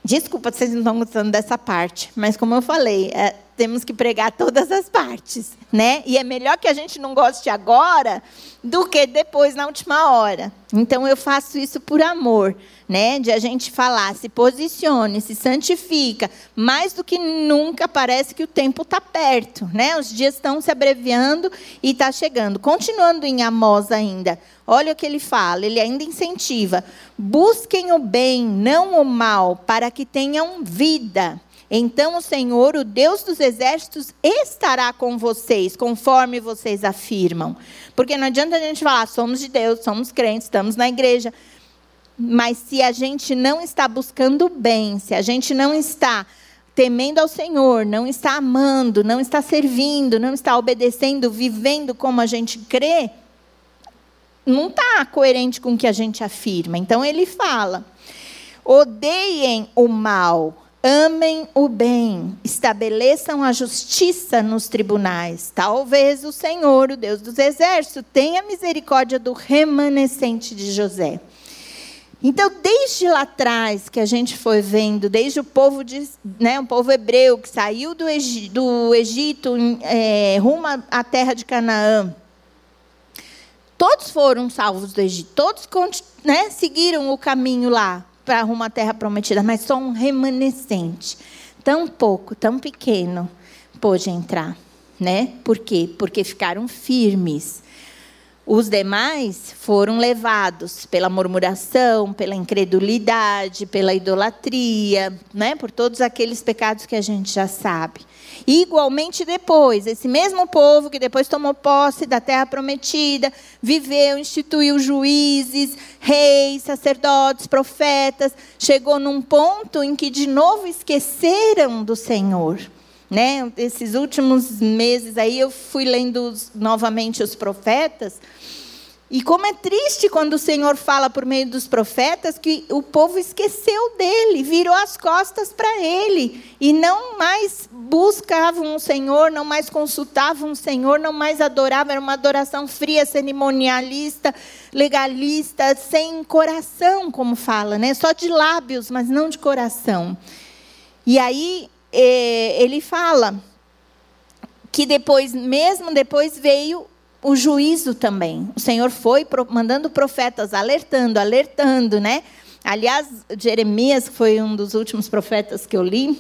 Desculpa se vocês não estão gostando dessa parte, mas como eu falei, é, temos que pregar todas as partes, né? E é melhor que a gente não goste agora do que depois na última hora. Então eu faço isso por amor, né? De a gente falar, se posicione, se santifica. Mais do que nunca parece que o tempo está perto, né? Os dias estão se abreviando e está chegando. Continuando em Amós ainda, olha o que ele fala. Ele ainda incentiva: busquem o bem, não o mal, para que tenham vida. Então o Senhor, o Deus dos exércitos, estará com vocês, conforme vocês afirmam. Porque não adianta a gente falar, somos de Deus, somos crentes, estamos na igreja. Mas se a gente não está buscando bem, se a gente não está temendo ao Senhor, não está amando, não está servindo, não está obedecendo, vivendo como a gente crê, não está coerente com o que a gente afirma. Então ele fala: odeiem o mal, Amem o bem, estabeleçam a justiça nos tribunais. Talvez o Senhor, o Deus dos exércitos, tenha misericórdia do remanescente de José. Então, desde lá atrás que a gente foi vendo, desde o povo, de, né, o povo hebreu que saiu do, Egito, do Egito é, rumo à terra de Canaã, todos foram salvos do Egito, todos né, seguiram o caminho lá para rumo à terra prometida, mas só um remanescente, tão pouco, tão pequeno, pôde entrar, né? Por quê? Porque ficaram firmes os demais foram levados pela murmuração, pela incredulidade, pela idolatria, né? por todos aqueles pecados que a gente já sabe. E, igualmente depois, esse mesmo povo que depois tomou posse da terra prometida, viveu, instituiu juízes, reis, sacerdotes, profetas, chegou num ponto em que de novo esqueceram do Senhor. Né? Esses últimos meses aí eu fui lendo novamente os profetas. E como é triste quando o Senhor fala por meio dos profetas que o povo esqueceu dele, virou as costas para ele e não mais buscavam o Senhor, não mais consultavam o Senhor, não mais adoravam, era uma adoração fria, cerimonialista, legalista, sem coração, como fala, né? Só de lábios, mas não de coração. E aí ele fala que depois, mesmo depois, veio o juízo também. O Senhor foi mandando profetas, alertando, alertando, né? Aliás, Jeremias foi um dos últimos profetas que eu li.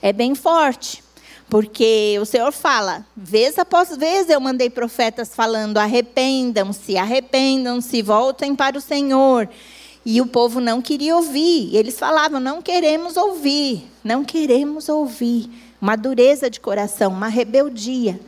É bem forte, porque o Senhor fala, vez após vez eu mandei profetas falando: arrependam-se, arrependam-se, voltem para o Senhor. E o povo não queria ouvir. Eles falavam: não queremos ouvir, não queremos ouvir. Uma dureza de coração, uma rebeldia.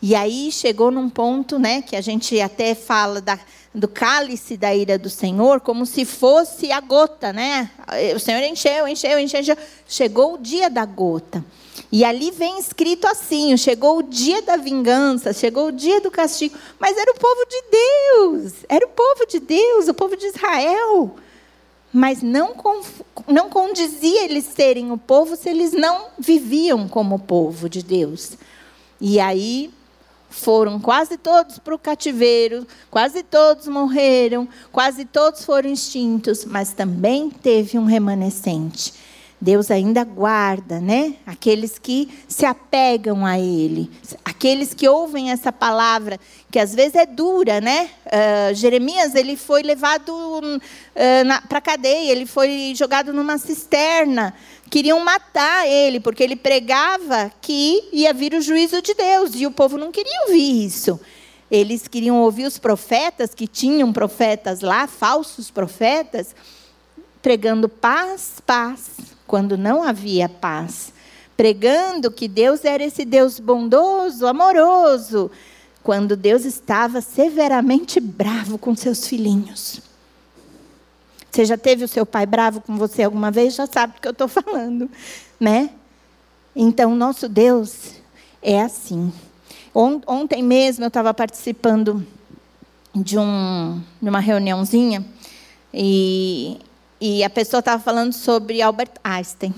E aí chegou num ponto, né, que a gente até fala da, do cálice da ira do Senhor, como se fosse a gota, né? O Senhor encheu, encheu, encheu, encheu. Chegou o dia da gota. E ali vem escrito assim: chegou o dia da vingança, chegou o dia do castigo. Mas era o povo de Deus, era o povo de Deus, o povo de Israel. Mas não, não condizia eles serem o povo se eles não viviam como o povo de Deus. E aí foram quase todos para o cativeiro, quase todos morreram, quase todos foram extintos, mas também teve um remanescente. Deus ainda guarda, né? Aqueles que se apegam a Ele, aqueles que ouvem essa palavra, que às vezes é dura, né? Uh, Jeremias ele foi levado uh, para a cadeia, ele foi jogado numa cisterna. Queriam matar ele porque ele pregava que ia vir o juízo de Deus e o povo não queria ouvir isso. Eles queriam ouvir os profetas que tinham profetas lá, falsos profetas, pregando paz, paz quando não havia paz, pregando que Deus era esse Deus bondoso, amoroso, quando Deus estava severamente bravo com seus filhinhos. Você já teve o seu pai bravo com você alguma vez? Já sabe do que eu estou falando, né? Então, nosso Deus é assim. Ontem mesmo eu estava participando de, um, de uma reuniãozinha e e a pessoa estava falando sobre Albert Einstein.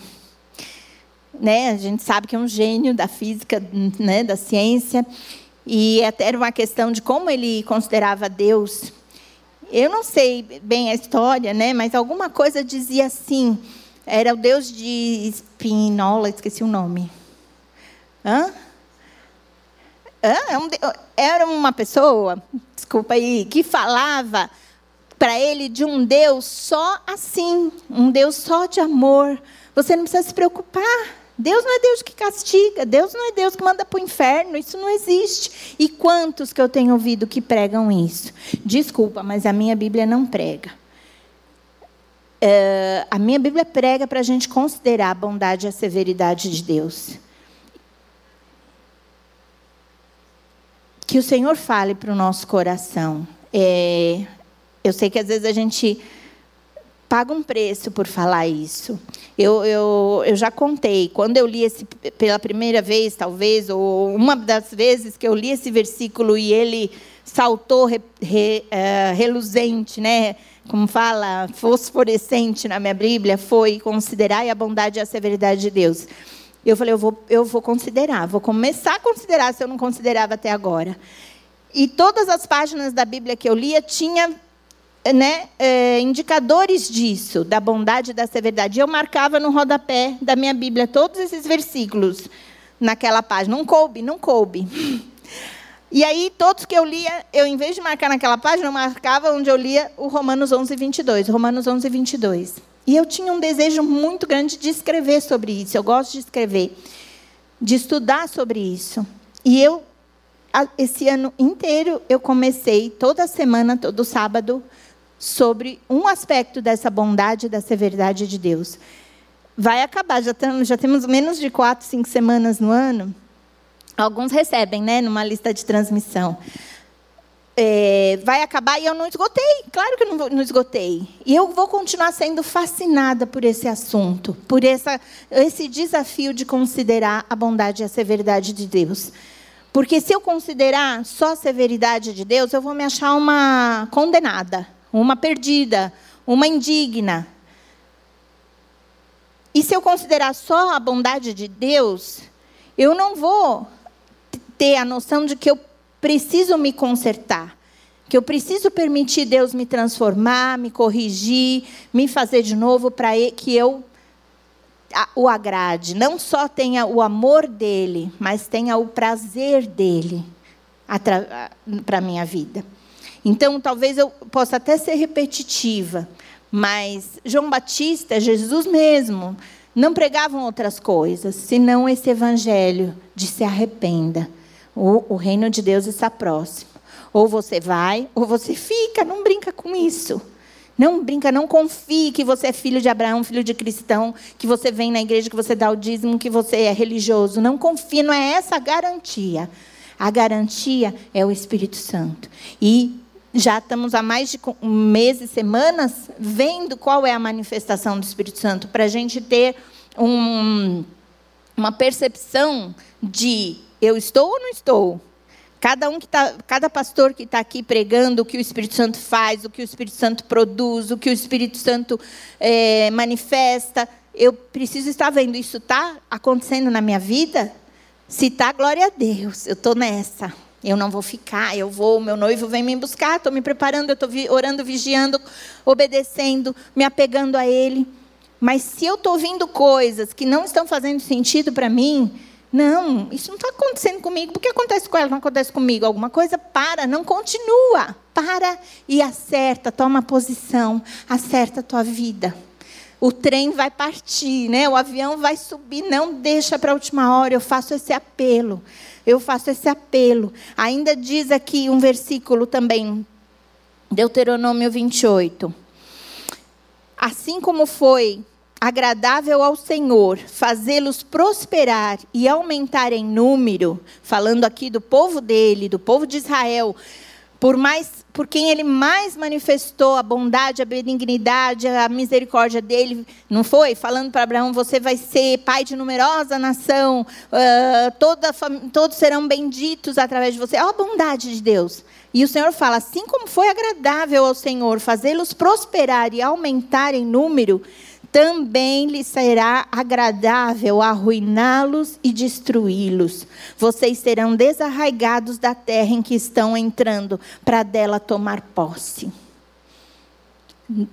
Né? A gente sabe que é um gênio da física, né? da ciência. E até era uma questão de como ele considerava Deus. Eu não sei bem a história, né? mas alguma coisa dizia assim. Era o Deus de Spinola, esqueci o nome. Hã? Hã? É era uma pessoa, desculpa aí, que falava para ele de um Deus só assim, um Deus só de amor. Você não precisa se preocupar. Deus não é Deus que castiga, Deus não é Deus que manda para o inferno, isso não existe. E quantos que eu tenho ouvido que pregam isso? Desculpa, mas a minha Bíblia não prega. É, a minha Bíblia prega para a gente considerar a bondade e a severidade de Deus. Que o Senhor fale para o nosso coração. É, eu sei que às vezes a gente paga um preço por falar isso. Eu, eu, eu já contei, quando eu li esse pela primeira vez, talvez, ou uma das vezes que eu li esse versículo e ele saltou re, re, uh, reluzente, né? como fala, fosforescente na minha Bíblia, foi considerar a bondade e a severidade de Deus. Eu falei, eu vou, eu vou considerar, vou começar a considerar se eu não considerava até agora. E todas as páginas da Bíblia que eu lia tinha né, é, indicadores disso, da bondade e da severidade. Eu marcava no rodapé da minha Bíblia todos esses versículos naquela página. Não coube, não coube. E aí, todos que eu lia, eu, em vez de marcar naquela página, eu marcava onde eu lia o Romanos 11, 22. Romanos 11, 22. E eu tinha um desejo muito grande de escrever sobre isso. Eu gosto de escrever, de estudar sobre isso. E eu, esse ano inteiro, eu comecei toda semana, todo sábado, sobre um aspecto dessa bondade e da severidade de Deus. Vai acabar, já, temos, já temos menos de quatro, cinco semanas no ano. Alguns recebem, né, numa lista de transmissão é, vai acabar e eu não esgotei. Claro que eu não, não, esgotei. E eu vou continuar sendo fascinada por esse assunto, por essa, esse desafio de considerar a bondade e a severidade de Deus. Porque se eu considerar só a severidade de Deus, eu vou me achar uma condenada, uma perdida, uma indigna. E se eu considerar só a bondade de Deus, eu não vou ter a noção de que eu preciso me consertar, que eu preciso permitir Deus me transformar, me corrigir, me fazer de novo para que eu o agrade. Não só tenha o amor dele, mas tenha o prazer dele para a minha vida. Então, talvez eu possa até ser repetitiva, mas João Batista, Jesus mesmo, não pregavam outras coisas, senão esse evangelho de se arrependa o, o reino de Deus está próximo. Ou você vai, ou você fica. Não brinca com isso. Não brinca, não confie que você é filho de Abraão, filho de cristão, que você vem na igreja, que você dá o dízimo, que você é religioso. Não confie, não é essa a garantia. A garantia é o Espírito Santo. E já estamos há mais de meses, semanas, vendo qual é a manifestação do Espírito Santo, para a gente ter um, uma percepção de eu estou ou não estou? Cada um que tá, cada pastor que está aqui pregando o que o Espírito Santo faz, o que o Espírito Santo produz, o que o Espírito Santo é, manifesta, eu preciso estar vendo isso está acontecendo na minha vida. Se está, glória a Deus, eu estou nessa. Eu não vou ficar, eu vou, meu noivo vem me buscar, estou me preparando, eu estou orando, vigiando, obedecendo, me apegando a Ele. Mas se eu estou ouvindo coisas que não estão fazendo sentido para mim, não, isso não está acontecendo comigo. Por que acontece com ela, não acontece comigo? Alguma coisa para, não continua. Para e acerta, toma posição, acerta a tua vida. O trem vai partir, né? o avião vai subir, não deixa para a última hora. Eu faço esse apelo. Eu faço esse apelo. Ainda diz aqui um versículo também, Deuteronômio 28. Assim como foi agradável ao Senhor, fazê-los prosperar e aumentar em número, falando aqui do povo dele, do povo de Israel, por mais por quem ele mais manifestou a bondade, a benignidade, a misericórdia dele, não foi? Falando para Abraão, você vai ser pai de numerosa nação, uh, toda, todos serão benditos através de você. Olha a bondade de Deus. E o Senhor fala: assim como foi agradável ao Senhor fazê-los prosperar e aumentar em número, também lhe será agradável arruiná-los e destruí-los. Vocês serão desarraigados da terra em que estão entrando, para dela tomar posse.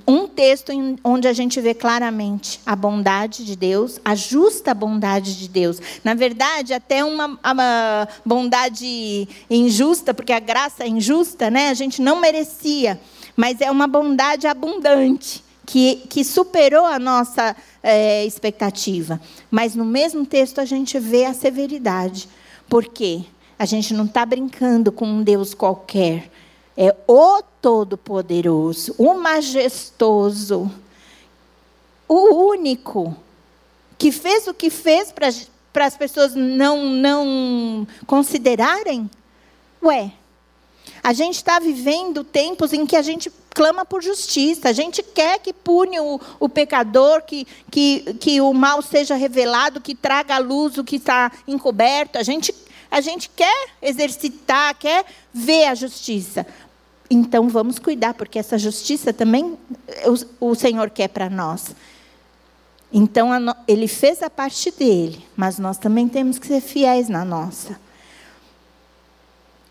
Um texto onde a gente vê claramente a bondade de Deus, a justa bondade de Deus. Na verdade, até uma, uma bondade injusta, porque a graça é injusta, né? A gente não merecia, mas é uma bondade abundante que, que superou a nossa é, expectativa. Mas no mesmo texto a gente vê a severidade. Por quê? A gente não está brincando com um Deus qualquer. É o Todo-Poderoso, o Majestoso, o único, que fez o que fez para as pessoas não, não considerarem. Ué, a gente está vivendo tempos em que a gente clama por justiça, a gente quer que pune o, o pecador, que, que, que o mal seja revelado, que traga à luz o que está encoberto. A gente, a gente quer exercitar, quer ver a justiça. Então vamos cuidar, porque essa justiça também o, o Senhor quer para nós. Então ele fez a parte dele, mas nós também temos que ser fiéis na nossa.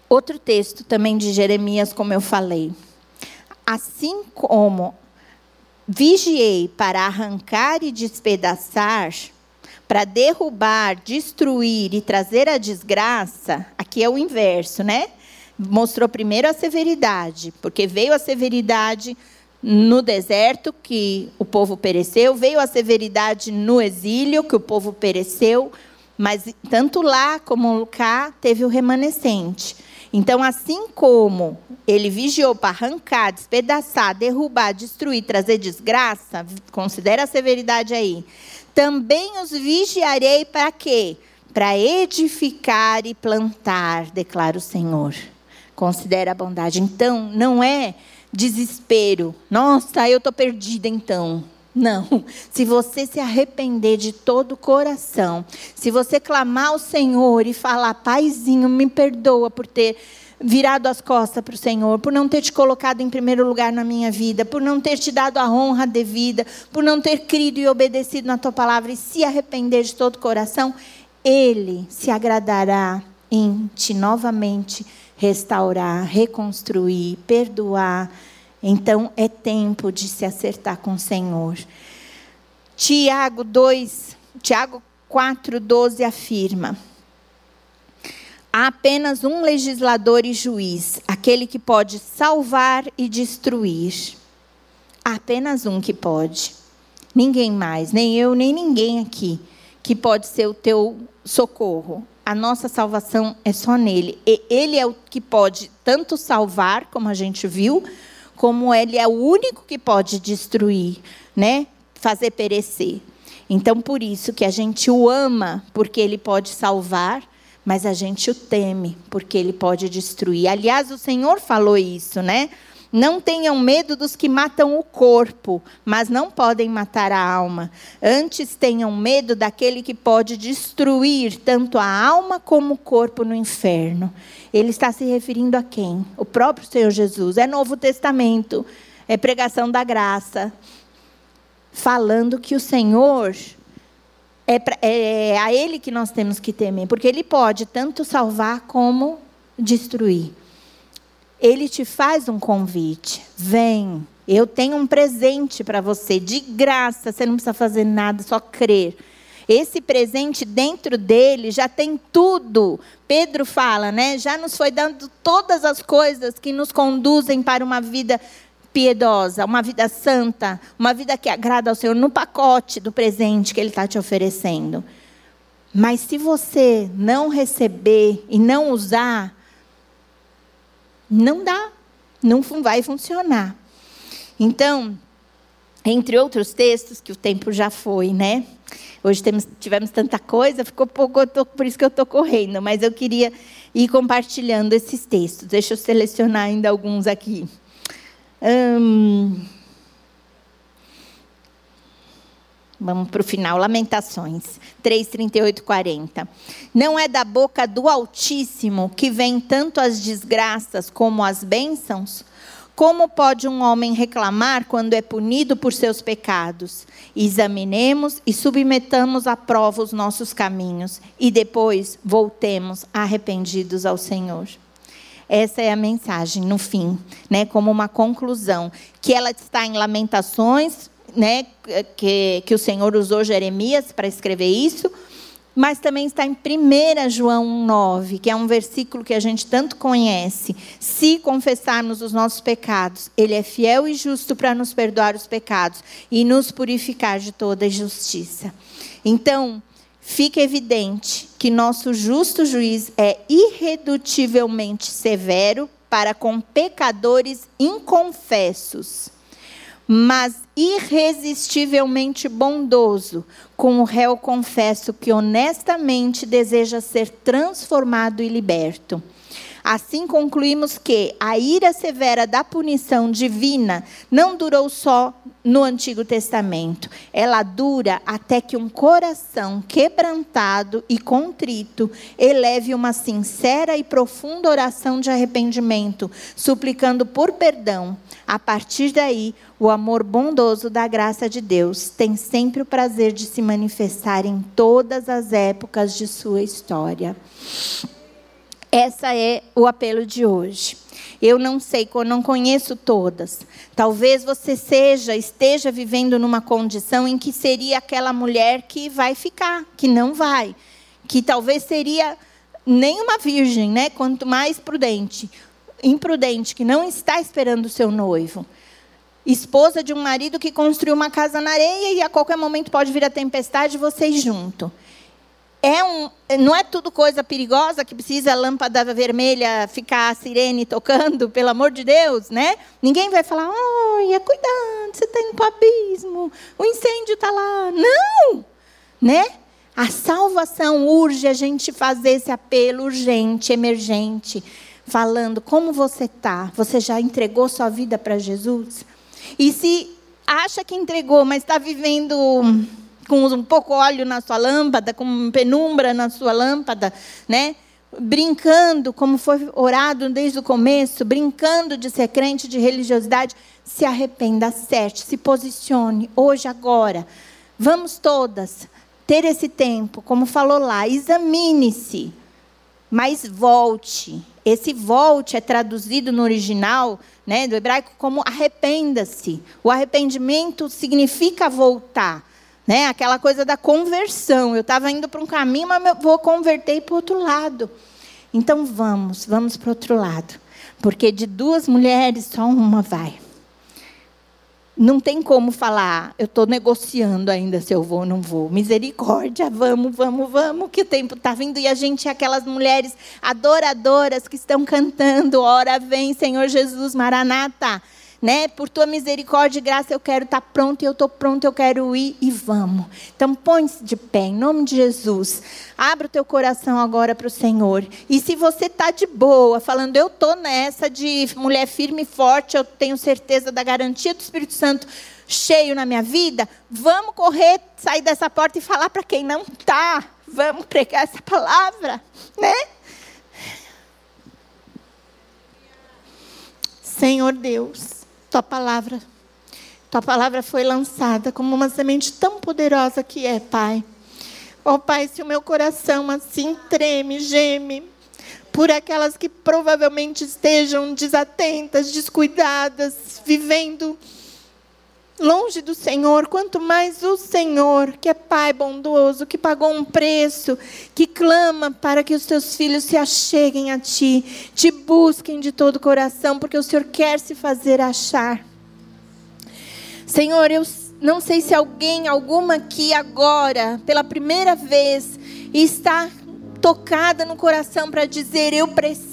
Outro texto também de Jeremias, como eu falei. Assim como vigiei para arrancar e despedaçar, para derrubar, destruir e trazer a desgraça, aqui é o inverso, né? Mostrou primeiro a severidade, porque veio a severidade no deserto, que o povo pereceu, veio a severidade no exílio, que o povo pereceu, mas tanto lá como cá teve o remanescente. Então, assim como ele vigiou para arrancar, despedaçar, derrubar, destruir, trazer desgraça, considera a severidade aí. Também os vigiarei para quê? Para edificar e plantar, declara o Senhor. Considera a bondade. Então, não é desespero. Nossa, eu estou perdida então. Não. Se você se arrepender de todo o coração, se você clamar ao Senhor e falar, Paizinho, me perdoa por ter virado as costas para o Senhor, por não ter te colocado em primeiro lugar na minha vida, por não ter te dado a honra devida, por não ter crido e obedecido na tua palavra e se arrepender de todo o coração, Ele se agradará em te novamente restaurar, reconstruir, perdoar. Então é tempo de se acertar com o Senhor. Tiago 2, Tiago 4:12 afirma: Há apenas um legislador e juiz, aquele que pode salvar e destruir. Há apenas um que pode. Ninguém mais, nem eu, nem ninguém aqui, que pode ser o teu socorro a nossa salvação é só nele. E ele é o que pode tanto salvar, como a gente viu, como ele é o único que pode destruir, né? Fazer perecer. Então, por isso que a gente o ama, porque ele pode salvar, mas a gente o teme, porque ele pode destruir. Aliás, o Senhor falou isso, né? Não tenham medo dos que matam o corpo, mas não podem matar a alma. Antes tenham medo daquele que pode destruir tanto a alma como o corpo no inferno. Ele está se referindo a quem? O próprio Senhor Jesus. É Novo Testamento, é pregação da graça, falando que o Senhor é, pra, é, a Ele que nós temos que temer, porque Ele pode tanto salvar como destruir ele te faz um convite. Vem, eu tenho um presente para você, de graça, você não precisa fazer nada, só crer. Esse presente dentro dele já tem tudo. Pedro fala, né? Já nos foi dando todas as coisas que nos conduzem para uma vida piedosa, uma vida santa, uma vida que agrada ao Senhor, no pacote do presente que Ele está te oferecendo. Mas se você não receber e não usar, não dá, não vai funcionar. Então, entre outros textos, que o tempo já foi, né? Hoje temos, tivemos tanta coisa, ficou pouco, tô, por isso que eu estou correndo, mas eu queria ir compartilhando esses textos. Deixa eu selecionar ainda alguns aqui. Hum, Vamos para o final, Lamentações 3, 38, 40. Não é da boca do Altíssimo que vem tanto as desgraças como as bênçãos? Como pode um homem reclamar quando é punido por seus pecados? Examinemos e submetamos à prova os nossos caminhos e depois voltemos arrependidos ao Senhor. Essa é a mensagem no fim, né, como uma conclusão, que ela está em Lamentações, né, que, que o Senhor usou Jeremias para escrever isso, mas também está em 1 João 9, que é um versículo que a gente tanto conhece. Se confessarmos os nossos pecados, Ele é fiel e justo para nos perdoar os pecados e nos purificar de toda injustiça. Então, fica evidente que nosso justo juiz é irredutivelmente severo para com pecadores inconfessos mas irresistivelmente bondoso com o réu confesso que honestamente deseja ser transformado e liberto. Assim concluímos que a ira severa da punição divina não durou só no Antigo Testamento. Ela dura até que um coração quebrantado e contrito eleve uma sincera e profunda oração de arrependimento, suplicando por perdão. A partir daí, o amor bondoso da graça de Deus tem sempre o prazer de se manifestar em todas as épocas de sua história. Essa é o apelo de hoje. Eu não sei, eu não conheço todas. Talvez você seja, esteja vivendo numa condição em que seria aquela mulher que vai ficar, que não vai, que talvez seria nem uma virgem, né? Quanto mais prudente, imprudente, que não está esperando o seu noivo. Esposa de um marido que construiu uma casa na areia e a qualquer momento pode vir a tempestade e vocês junto é um, não é tudo coisa perigosa que precisa a lâmpada vermelha ficar a sirene tocando, pelo amor de Deus, né? Ninguém vai falar, olha, cuidado, você está indo para o abismo, o incêndio está lá. Não! Né? A salvação urge a gente fazer esse apelo urgente, emergente, falando como você está. Você já entregou sua vida para Jesus? E se acha que entregou, mas está vivendo com um pouco óleo na sua lâmpada, com penumbra na sua lâmpada, né? Brincando, como foi orado desde o começo, brincando de ser crente, de religiosidade, se arrependa, acerte, se posicione, hoje, agora. Vamos todas ter esse tempo, como falou lá, examine-se, mas volte. Esse volte é traduzido no original, né, do hebraico, como arrependa-se. O arrependimento significa voltar. Né? Aquela coisa da conversão. Eu estava indo para um caminho, mas eu vou converter para o outro lado. Então vamos, vamos para o outro lado. Porque de duas mulheres, só uma vai. Não tem como falar, eu estou negociando ainda se eu vou ou não vou. Misericórdia, vamos, vamos, vamos, que o tempo está vindo. E a gente é aquelas mulheres adoradoras que estão cantando, ora vem, Senhor Jesus, Maranata né? Por tua misericórdia e graça eu quero estar pronto e eu estou pronto, eu quero ir e vamos. Então põe-se de pé, em nome de Jesus. Abra o teu coração agora para o Senhor. E se você está de boa, falando, eu estou nessa de mulher firme e forte, eu tenho certeza da garantia do Espírito Santo cheio na minha vida, vamos correr, sair dessa porta e falar para quem não está. Vamos pregar essa palavra, né? Senhor Deus. Tua palavra, tua palavra foi lançada como uma semente tão poderosa que é, Pai. Ó oh, Pai, se o meu coração assim treme, geme, por aquelas que provavelmente estejam desatentas, descuidadas, vivendo longe do Senhor, quanto mais o Senhor, que é Pai bondoso, que pagou um preço, que clama para que os teus filhos se acheguem a Ti, te busquem de todo o coração, porque o Senhor quer se fazer achar. Senhor, eu não sei se alguém, alguma aqui agora, pela primeira vez, está tocada no coração para dizer: Eu preciso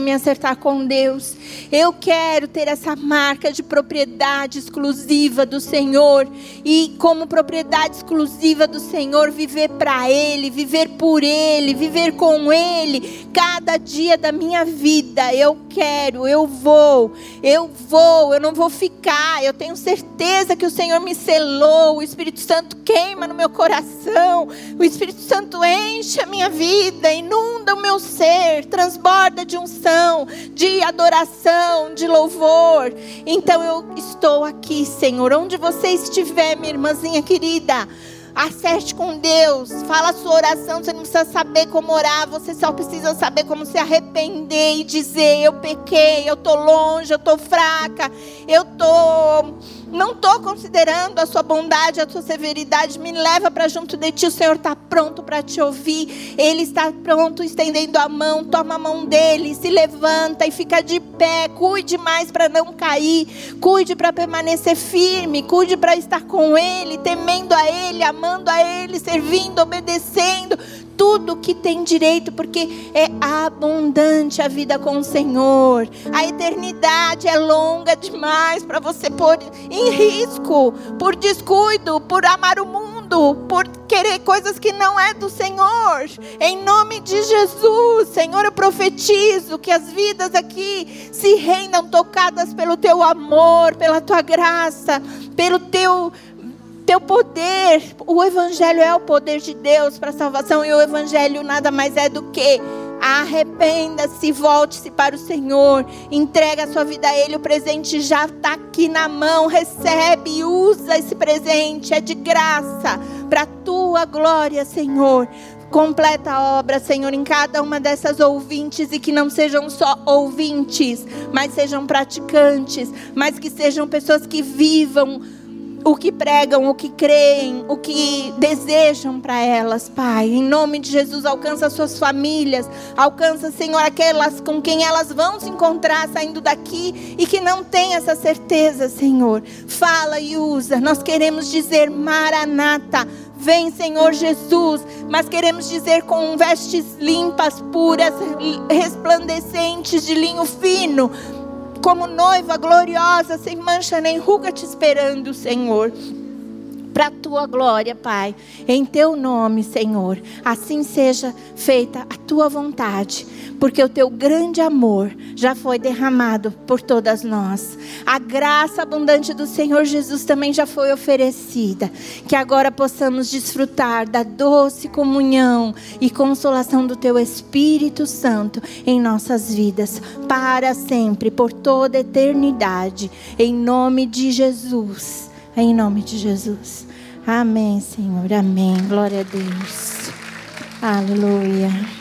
me acertar com Deus. Eu quero ter essa marca de propriedade exclusiva do Senhor. E, como propriedade exclusiva do Senhor, viver para Ele, viver por Ele, viver com Ele, cada dia da minha vida. Eu quero, eu vou, eu vou, eu não vou ficar. Eu tenho certeza que o Senhor me selou. O Espírito Santo queima no meu coração. O Espírito Santo enche a minha vida, inunda o meu ser, transborda de unção, de adoração, de louvor. Então eu estou aqui, Senhor, onde você estiver, minha irmãzinha querida. Acerte com Deus, fala a sua oração. Você não precisa saber como orar, você só precisa saber como se arrepender e dizer: Eu pequei, eu estou longe, eu estou fraca, eu estou não estou considerando a sua bondade, a sua severidade, me leva para junto de ti. O Senhor está pronto para te ouvir. Ele está pronto, estendendo a mão. Toma a mão dele, se levanta e fica de pé. Cuide mais para não cair. Cuide para permanecer firme. Cuide para estar com Ele, temendo a Ele, amando a Ele, servindo, obedecendo tudo que tem direito, porque é abundante a vida com o Senhor. A eternidade é longa demais para você pôr em risco por descuido, por amar o mundo, por querer coisas que não é do Senhor. Em nome de Jesus, Senhor, eu profetizo que as vidas aqui se rendam tocadas pelo teu amor, pela tua graça, pelo teu teu poder. O Evangelho é o poder de Deus para a salvação, e o Evangelho nada mais é do que arrependa-se, volte-se para o Senhor, entrega a sua vida a Ele. O presente já está aqui na mão, recebe e usa esse presente, é de graça, para a tua glória, Senhor. Completa a obra, Senhor, em cada uma dessas ouvintes e que não sejam só ouvintes, mas sejam praticantes, mas que sejam pessoas que vivam o que pregam, o que creem, o que desejam para elas, Pai. Em nome de Jesus, alcança suas famílias, alcança, Senhor, aquelas com quem elas vão se encontrar saindo daqui e que não têm essa certeza, Senhor. Fala e usa. Nós queremos dizer Maranata. Vem, Senhor Jesus, mas queremos dizer com vestes limpas, puras, resplandecentes de linho fino como noiva gloriosa, sem mancha nem ruga, te esperando, Senhor. Para a tua glória, Pai, em teu nome, Senhor, assim seja feita a tua vontade, porque o teu grande amor já foi derramado por todas nós. A graça abundante do Senhor Jesus também já foi oferecida. Que agora possamos desfrutar da doce comunhão e consolação do teu Espírito Santo em nossas vidas, para sempre, por toda a eternidade. Em nome de Jesus. Em nome de Jesus. Amém, Senhor. Amém. Glória a Deus. Aleluia.